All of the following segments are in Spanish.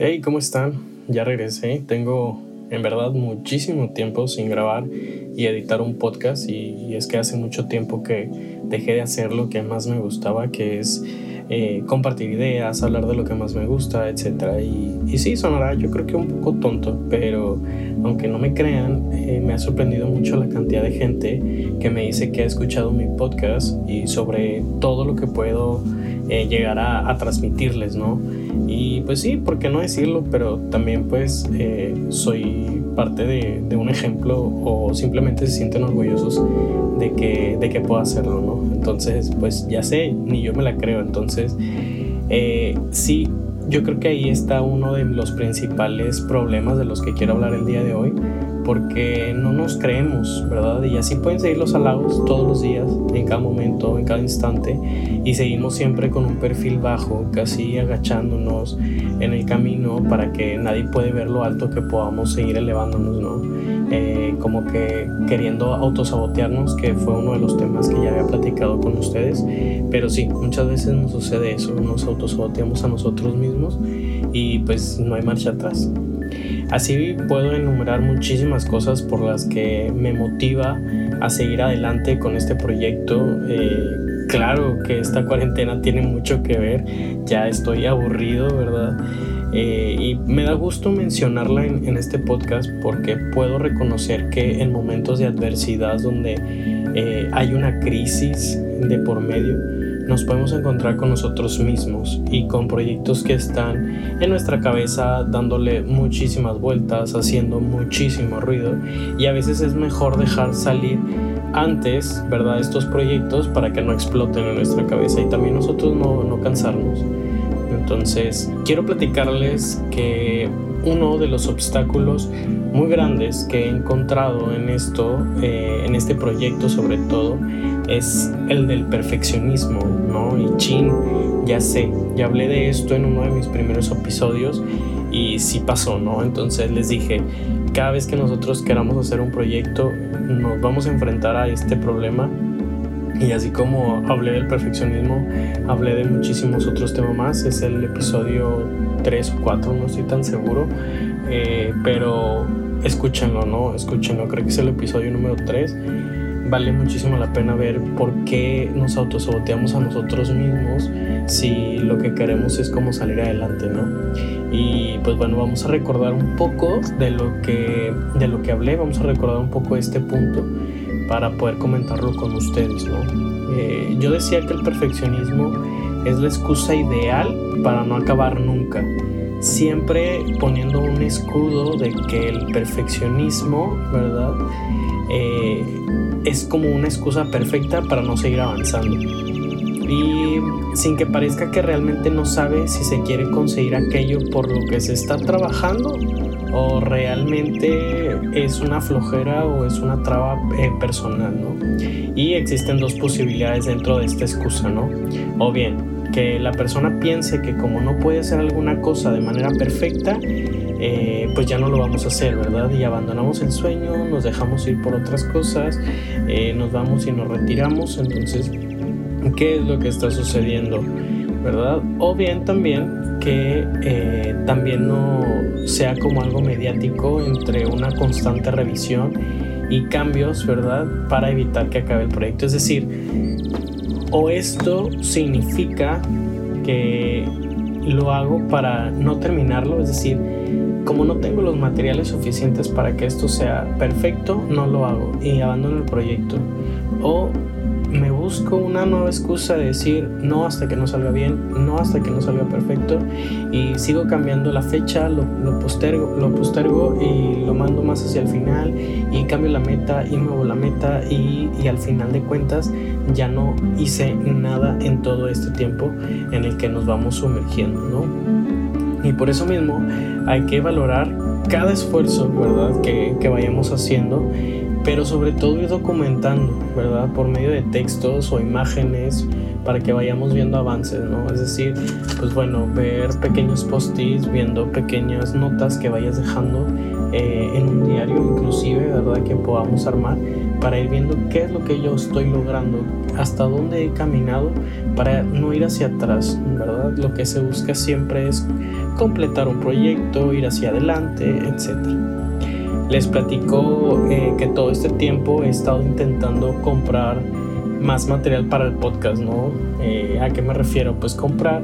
Hey, ¿cómo están? Ya regresé. Tengo en verdad muchísimo tiempo sin grabar y editar un podcast y, es que hace mucho tiempo que dejé de hacer lo que más me gustaba, que es eh, compartir ideas, hablar de lo que más me gusta, etc. Y, y sí, sonará yo creo que un poco tonto, pero aunque no me crean, eh, me ha sorprendido mucho la cantidad de gente que me dice que ha escuchado mi podcast y sobre todo lo que puedo eh, llegar a, transmitirles, ¿no? Y pues sí, ¿por qué no decirlo? Pero también pues eh, soy parte de, un ejemplo o simplemente se sienten orgullosos de que, de que puedo hacerlo, ¿no? Entonces pues ya sé, ni yo me la creo, entonces sí yo creo que ahí está uno de los principales problemas de los que quiero hablar el día de hoy, porque no nos creemos, ¿verdad? Y así pueden seguir los halagos todos los días, en cada momento, en cada instante, y seguimos siempre con un perfil bajo, casi agachándonos en el camino para que nadie puede ver lo alto que podamos seguir elevándonos, ¿no? Eh, como que queriendo autosabotearnos, que fue uno de los temas que ya había platicado con ustedes. Pero sí, muchas veces nos sucede eso, nos autosaboteamos a nosotros mismos y pues no hay marcha atrás. Así puedo enumerar muchísimas cosas por las que me motiva a seguir adelante con este proyecto. Eh, claro que esta cuarentena tiene mucho que ver, ya estoy aburrido, ¿verdad? Eh, y me da gusto mencionarla en, este podcast porque puedo reconocer que en momentos de adversidad donde eh, hay una crisis de por medio, nos podemos encontrar con nosotros mismos y con proyectos que están en nuestra cabeza dándole muchísimas vueltas, haciendo muchísimo ruido y a veces es mejor dejar salir antes, ¿verdad? Estos proyectos para que no exploten en nuestra cabeza y también nosotros no, no cansarnos. Entonces, quiero platicarles que uno de los obstáculos muy grandes que he encontrado en esto, eh, en este proyecto sobre todo, es el del perfeccionismo. Chin, ya sé, ya hablé de esto en uno de mis primeros episodios y sí pasó, ¿no? Entonces les dije, cada vez que nosotros queramos hacer un proyecto, nos vamos a enfrentar a este problema y así como hablé del perfeccionismo, hablé de muchísimos otros temas más. Es el episodio 3 o 4, no estoy tan seguro. Eh, pero escúchenlo, ¿no? Escúchenlo, creo que es el episodio número 3. Vale muchísimo la pena ver por qué nos autosaboteamos a nosotros mismos si lo que queremos es como salir adelante, ¿no? Y pues bueno, vamos a recordar un poco de lo que, de lo que hablé, vamos a recordar un poco este punto para poder comentarlo con ustedes. ¿no? Eh, yo decía que el perfeccionismo es la excusa ideal para no acabar nunca, siempre poniendo un escudo de que el perfeccionismo, ¿verdad? Eh, es como una excusa perfecta para no seguir avanzando. Y sin que parezca que realmente no sabe si se quiere conseguir aquello por lo que se está trabajando o realmente es una flojera o es una traba eh, personal, ¿no? Y existen dos posibilidades dentro de esta excusa, ¿no? O bien que la persona piense que como no puede hacer alguna cosa de manera perfecta, eh, pues ya no lo vamos a hacer, ¿verdad? Y abandonamos el sueño, nos dejamos ir por otras cosas, eh, nos vamos y nos retiramos, entonces, ¿qué es lo que está sucediendo? ¿Verdad? O bien también que eh, también no sea como algo mediático entre una constante revisión y cambios, ¿verdad? Para evitar que acabe el proyecto. Es decir, o esto significa que lo hago para no terminarlo, es decir, como no tengo los materiales suficientes para que esto sea perfecto, no lo hago y abandono el proyecto. O me busco una nueva excusa de decir no hasta que no salga bien, no hasta que no salga perfecto y sigo cambiando la fecha, lo, postergo, lo postergo y lo mando más hacia el final y cambio la meta y muevo la meta y, y al final de cuentas ya no hice nada en todo este tiempo en el que nos vamos sumergiendo, ¿no? Y por eso mismo hay que valorar cada esfuerzo, ¿verdad? Que, que vayamos haciendo pero sobre todo ir documentando, ¿verdad? Por medio de textos o imágenes para que vayamos viendo avances, ¿no? Es decir, pues bueno, ver pequeños post-its, viendo pequeñas notas que vayas dejando eh, en un diario, inclusive, ¿verdad? Que podamos armar para ir viendo qué es lo que yo estoy logrando, hasta dónde he caminado, para no ir hacia atrás, ¿verdad? Lo que se busca siempre es completar un proyecto, ir hacia adelante, etc. Les platico eh, que todo este tiempo he estado intentando comprar más material para el podcast, ¿no? Eh, ¿A qué me refiero? Pues comprar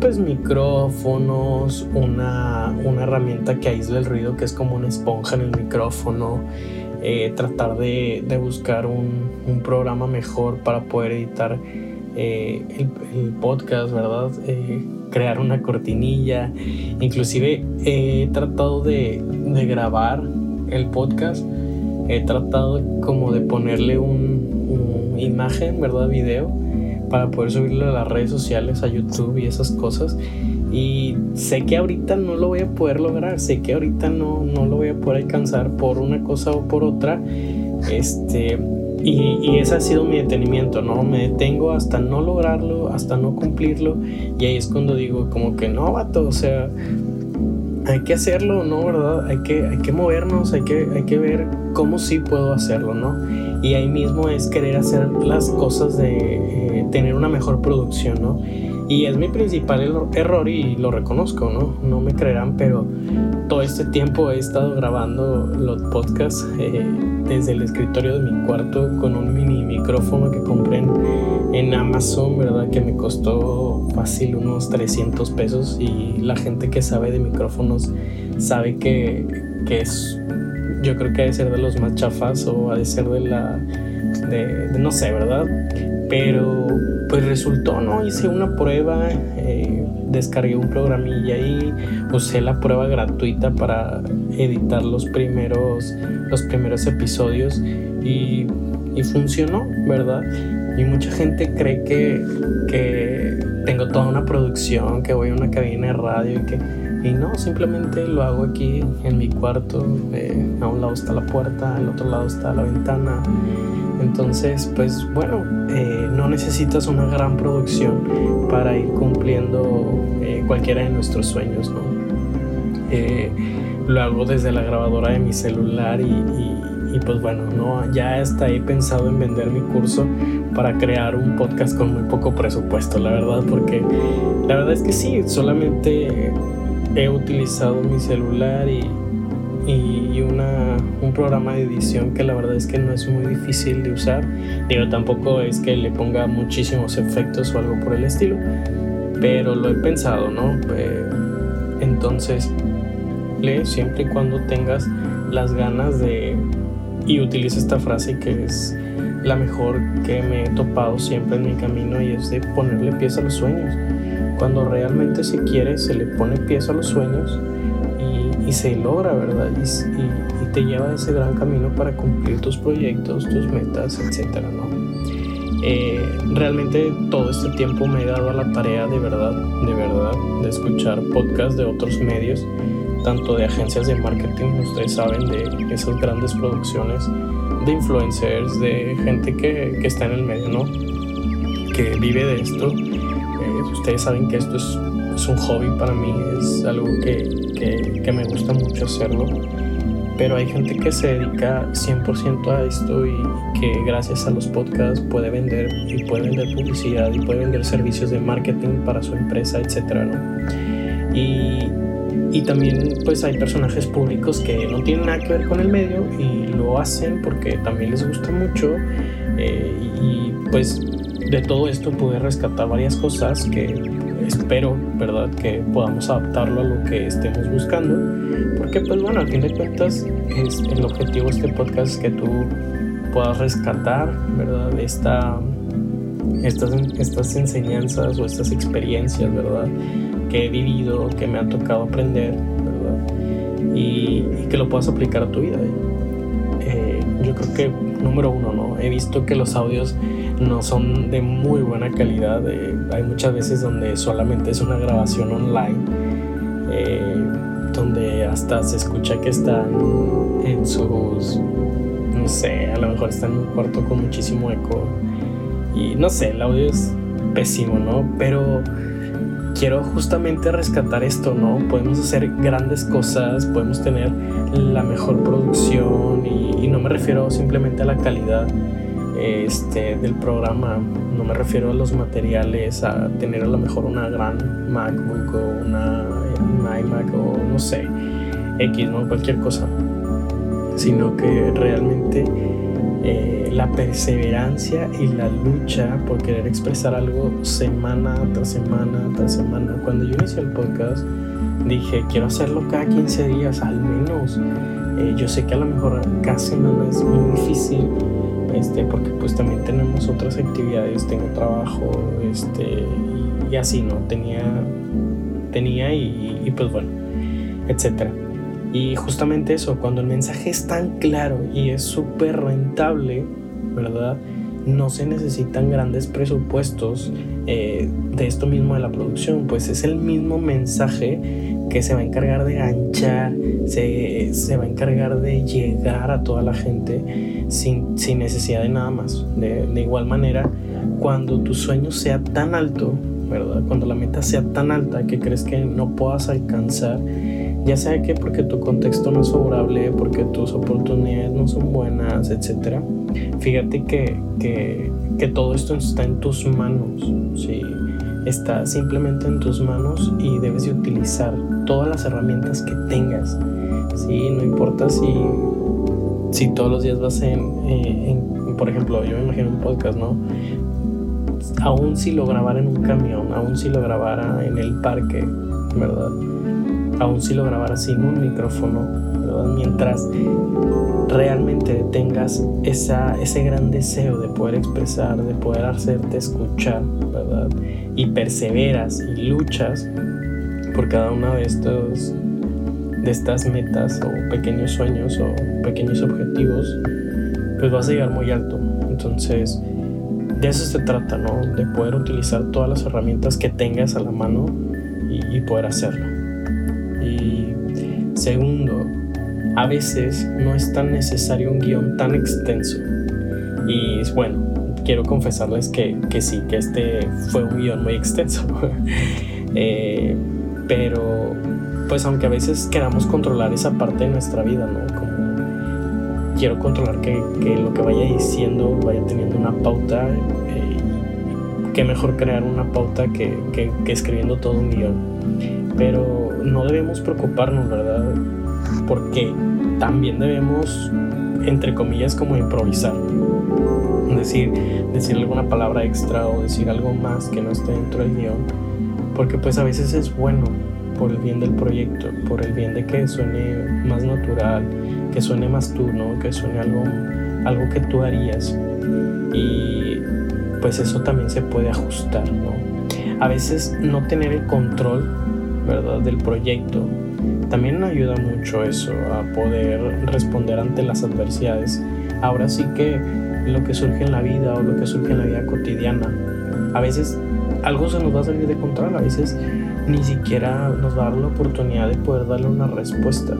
pues micrófonos, una, una herramienta que aísle el ruido que es como una esponja en el micrófono, eh, tratar de, de buscar un, un, programa mejor para poder editar eh, el, podcast, ¿verdad? crear una cortinilla, inclusive he tratado de, de grabar el podcast, he tratado como de ponerle un, imagen, ¿verdad? Video, para poder subirlo a las redes sociales, a YouTube y esas cosas. Y sé que ahorita no lo voy a poder lograr, sé que ahorita no, no lo voy a poder alcanzar por una cosa o por otra. Este, y, y, ese ha sido mi detenimiento, ¿no? Me detengo hasta no lograrlo, hasta no cumplirlo. Y ahí es cuando digo, como que no, vato, o sea, hay que hacerlo, ¿no? ¿Verdad? Hay que, hay que movernos, hay que, hay que ver cómo sí puedo hacerlo, ¿no? Y ahí mismo es querer hacer las cosas de eh, tener una mejor producción, ¿no? Y es mi principal error y lo reconozco, ¿no? No me creerán, pero todo este tiempo he estado grabando los podcasts eh, desde el escritorio de mi cuarto con un mini micrófono que compré en, Amazon, ¿verdad? Que me costó fácil unos 300 pesos y la gente que sabe de micrófonos sabe que, que es, yo creo que ha de ser de los más chafas o ha de ser de la, de no sé, ¿verdad? Pero pues resultó, ¿no? Hice una prueba, eh, descargué un programilla y usé la prueba gratuita para editar los primeros, los primeros episodios y, y funcionó, ¿verdad? Y mucha gente cree que, que tengo toda una producción, que voy a una cabina de radio y que... Y no, simplemente lo hago aquí en mi cuarto. Eh, a un lado está la puerta, al otro lado está la ventana. Entonces, pues bueno, eh, no necesitas una gran producción para ir cumpliendo eh, cualquiera de nuestros sueños, ¿no? Eh, lo hago desde la grabadora de mi celular y, pues bueno, ¿no? ya está ahí pensado en vender mi curso para crear un podcast con muy poco presupuesto, la verdad, porque la verdad es que sí, solamente he utilizado mi celular y, y una, un programa de edición que la verdad es que no es muy difícil de usar. Digo, tampoco es que le ponga muchísimos efectos o algo por el estilo, pero lo he pensado, ¿no? Eh, entonces, siempre y cuando tengas las ganas de... Y utiliza esta frase que es la mejor que me he topado siempre en mi camino y es de ponerle pies a los sueños. Cuando realmente se quiere, se le pone pies a los sueños y se logra, ¿verdad? Y, te lleva a ese gran camino para cumplir tus proyectos, tus metas, etcétera, ¿no? Eh, realmente todo este tiempo me he dado la tarea de verdad, de verdad, de escuchar podcasts de otros medios, tanto de agencias de marketing, ustedes saben, de esas grandes producciones, de influencers, de gente que, que está en el medio, ¿no? Que vive de esto. Eh, ustedes saben que esto es es un hobby para mí, es algo que, me gusta mucho hacerlo. Pero hay gente que se dedica 100% a esto y que gracias a los podcasts puede vender y puede vender publicidad y puede vender servicios de marketing para su empresa, etcétera, ¿no? Y, y también pues hay personajes públicos que no tienen nada que ver con el medio y lo hacen porque también les gusta mucho eh, y pues de todo esto pude rescatar varias cosas que espero, ¿verdad?, que podamos adaptarlo a lo que estemos buscando, porque pues bueno, al fin de cuentas es el objetivo de este podcast es que tú puedas rescatar, ¿verdad?, Esta, estas, estas enseñanzas o estas experiencias, ¿verdad?, que he vivido, que me ha tocado aprender, ¿verdad?, y, que lo puedas aplicar a tu vida. Eh, yo creo que, número uno, ¿no? He visto que los audios no son de muy buena calidad. Eh, hay muchas veces donde solamente es una grabación online, eh, donde hasta se escucha que están en sus, no sé, a lo mejor están en un cuarto con muchísimo eco. Y no sé, el audio es pésimo, ¿no? Pero quiero justamente rescatar esto, ¿no? Podemos hacer grandes cosas, podemos tener la mejor producción y, no me refiero simplemente a la calidad este, del programa, no me refiero a los materiales, a tener a lo mejor una gran MacBook o una, iMac o no sé, X, ¿no? Cualquier cosa, sino que realmente eh, la perseverancia y la lucha por querer expresar algo semana tras semana tras semana. Cuando yo inicié el podcast, dije, quiero hacerlo cada 15 días al menos. Eh, yo sé que a lo mejor cada semana es muy difícil, este, porque pues también tenemos otras actividades, tengo trabajo, este, y, así, ¿no? Tenía, tenía y, pues bueno, etcétera. Y justamente eso, cuando el mensaje es tan claro y es súper rentable, ¿verdad? No se necesitan grandes presupuestos eh, de esto mismo de la producción, pues es el mismo mensaje que se va a encargar de ganchar, se, se va a encargar de llegar a toda la gente sin, sin necesidad de nada más. De, de igual manera, cuando tu sueño sea tan alto, ¿verdad? Cuando la meta sea tan alta que crees que no puedas alcanzar, ya sea que porque tu contexto no es favorable, porque tus oportunidades no son buenas, etc. Fíjate que, que, que todo esto está en tus manos, ¿sí? Está simplemente en tus manos y debes de utilizar todas las herramientas que tengas. ¿sí? No importa si, si todos los días vas en, eh, en, por ejemplo, yo me imagino un podcast, ¿no? Aún si lo grabara en un camión, aún si lo grabara en el parque, ¿verdad? aún si lo grabara sin un micrófono, mientras realmente tengas esa, ese gran deseo de poder expresar, de poder hacerte escuchar, ¿verdad? Y perseveras y luchas por cada una de estos de estas metas o pequeños sueños o pequeños objetivos, pues vas a llegar muy alto. Entonces, de eso se trata, ¿no? De poder utilizar todas las herramientas que tengas a la mano y poder hacerlo. Y segundo, a veces no es tan necesario un guion tan extenso. Y bueno, quiero confesarles que, que sí, que este fue un guion muy extenso. Eh, pero, pues aunque a veces queramos controlar esa parte de nuestra vida, ¿no? Como quiero controlar que, que lo que vaya diciendo vaya teniendo una pauta. Eh, qué mejor crear una pauta que, que, que escribiendo todo un guion. Pero no debemos preocuparnos, ¿verdad? Porque también debemos, entre comillas, como improvisar. Decir, decir alguna palabra extra o decir algo más que no esté dentro del guion. Porque pues a veces es bueno por el bien del proyecto, por el bien de que suene más natural, que suene más tú, ¿no? Que suene algo, algo que tú harías. Y pues eso también se puede ajustar, ¿no? A veces no tener el control ¿verdad? del proyecto. También ayuda mucho eso a poder responder ante las adversidades. Ahora sí que lo que surge en la vida o lo que surge en la vida cotidiana, a veces algo se nos va a salir de control, a veces ni siquiera nos va a dar la oportunidad de poder darle una respuesta.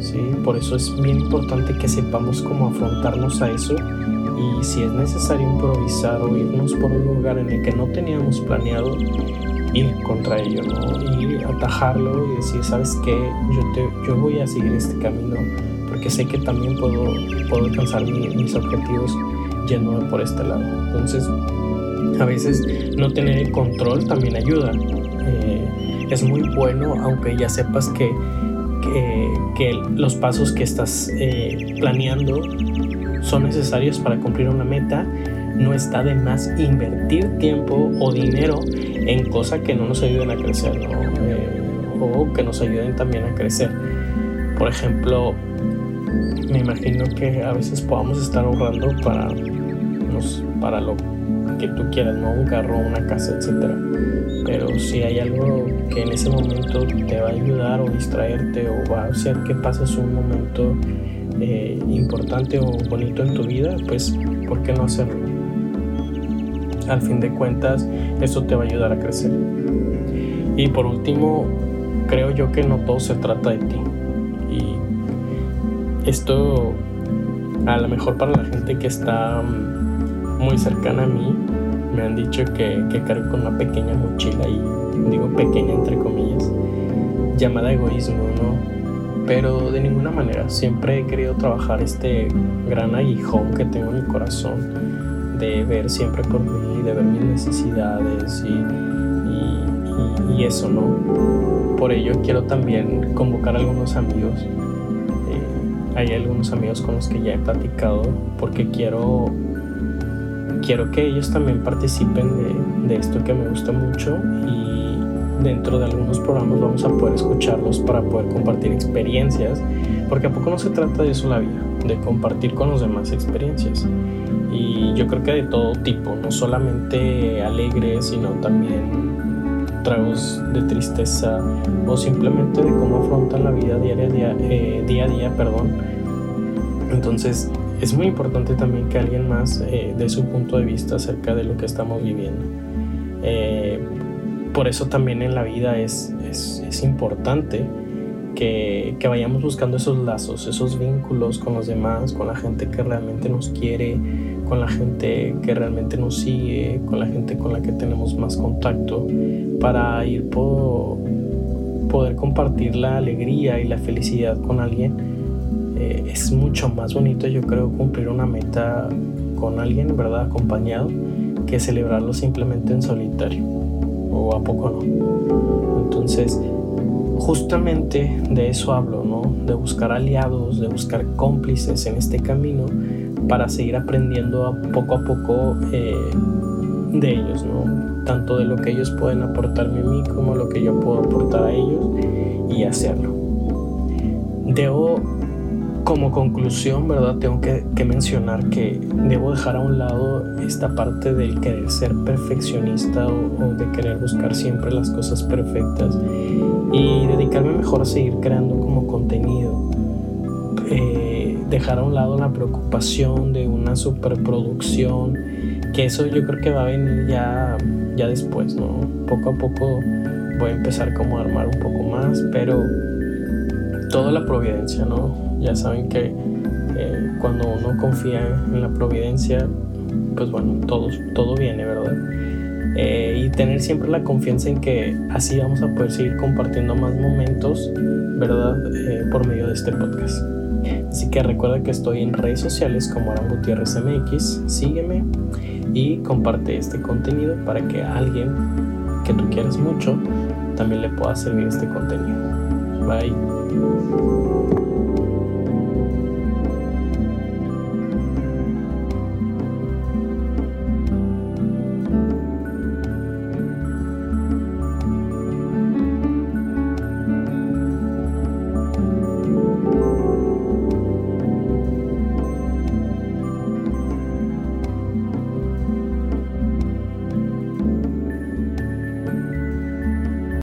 ¿sí? Por eso es bien importante que sepamos cómo afrontarnos a eso y si es necesario improvisar o irnos por un lugar en el que no teníamos planeado, ir contra ello, ¿no? Y atajarlo y decir, ¿sabes qué? Yo, te, yo voy a seguir este camino porque sé que también puedo, puedo alcanzar mis objetivos yéndome por este lado. Entonces, a veces no tener el control también ayuda. Eh, es muy bueno, aunque ya sepas que, que, que los pasos que estás eh, planeando son necesarios para cumplir una meta no está de más invertir tiempo o dinero en cosas que no nos ayuden a crecer eh, o que nos ayuden también a crecer. Por ejemplo, me imagino que a veces podamos estar ahorrando para, para lo que tú quieras, ¿no? un carro, una casa, etc. Pero si hay algo que en ese momento te va a ayudar o distraerte o va a hacer que pases un momento eh, importante o bonito en tu vida, pues ¿por qué no hacerlo? Al fin de cuentas eso te va a ayudar a crecer. Y por último, creo yo que no todo se trata de ti. Y esto a lo mejor para la gente que está mm, muy cercana a mí, me han dicho que, que cargo con una pequeña mochila y digo pequeña entre comillas, llamada egoísmo, ¿no? Pero de ninguna manera, siempre he querido trabajar este gran aguijón que tengo en el corazón de ver siempre por mí, ver mis necesidades y, y, eso, ¿no? Por ello quiero también convocar a algunos amigos. Eh, hay algunos amigos con los que ya he platicado porque quiero quiero que ellos también participen de, de, esto que me gusta mucho y dentro de algunos programas vamos a poder escucharlos para poder compartir experiencias, porque a poco no se trata de eso la vida, de compartir con los demás experiencias. Y yo creo que de todo tipo, no solamente alegres, sino también tragos de tristeza o simplemente de cómo afrontan la vida diaria, día, eh, día a día. Perdón. Entonces es muy importante también que alguien más eh, dé su punto de vista acerca de lo que estamos viviendo. Eh, por eso también en la vida es, es, importante que, que, vayamos buscando esos lazos, esos vínculos con los demás, con la gente que realmente nos quiere, con la gente que realmente nos sigue, con la gente con la que tenemos más contacto, para ir por poder compartir la alegría y la felicidad con alguien. Eh, es mucho más bonito, yo creo, cumplir una meta con alguien, ¿verdad? Acompañado, que celebrarlo simplemente en solitario o a poco no. Entonces, justamente de eso hablo, ¿no? De buscar aliados, de buscar cómplices en este camino para seguir aprendiendo a poco a poco eh, de ellos, ¿no? Tanto de lo que ellos pueden aportarme a mí como lo que yo puedo aportar a ellos y hacerlo. Debo como conclusión, ¿verdad? Tengo que, mencionar que debo dejar a un lado esta parte del querer ser perfeccionista o, de querer buscar siempre las cosas perfectas y dedicarme mejor a seguir creando como contenido. Eh, dejar a un lado la preocupación de una superproducción, que eso yo creo que va a venir ya, ya después, ¿no? Poco a poco voy a empezar como a armar un poco más, pero toda la providencia, ¿no? Ya saben que eh, cuando uno confía en la providencia, pues bueno, todo, todo viene, ¿verdad? Eh, y tener siempre la confianza en que así vamos a poder seguir compartiendo más momentos, ¿verdad? Eh, por medio de este podcast. Así que recuerda que estoy en redes sociales como Aran Gutiérrez MX, sígueme y comparte este contenido para que alguien que tú quieras mucho también le pueda servir este contenido. Bye.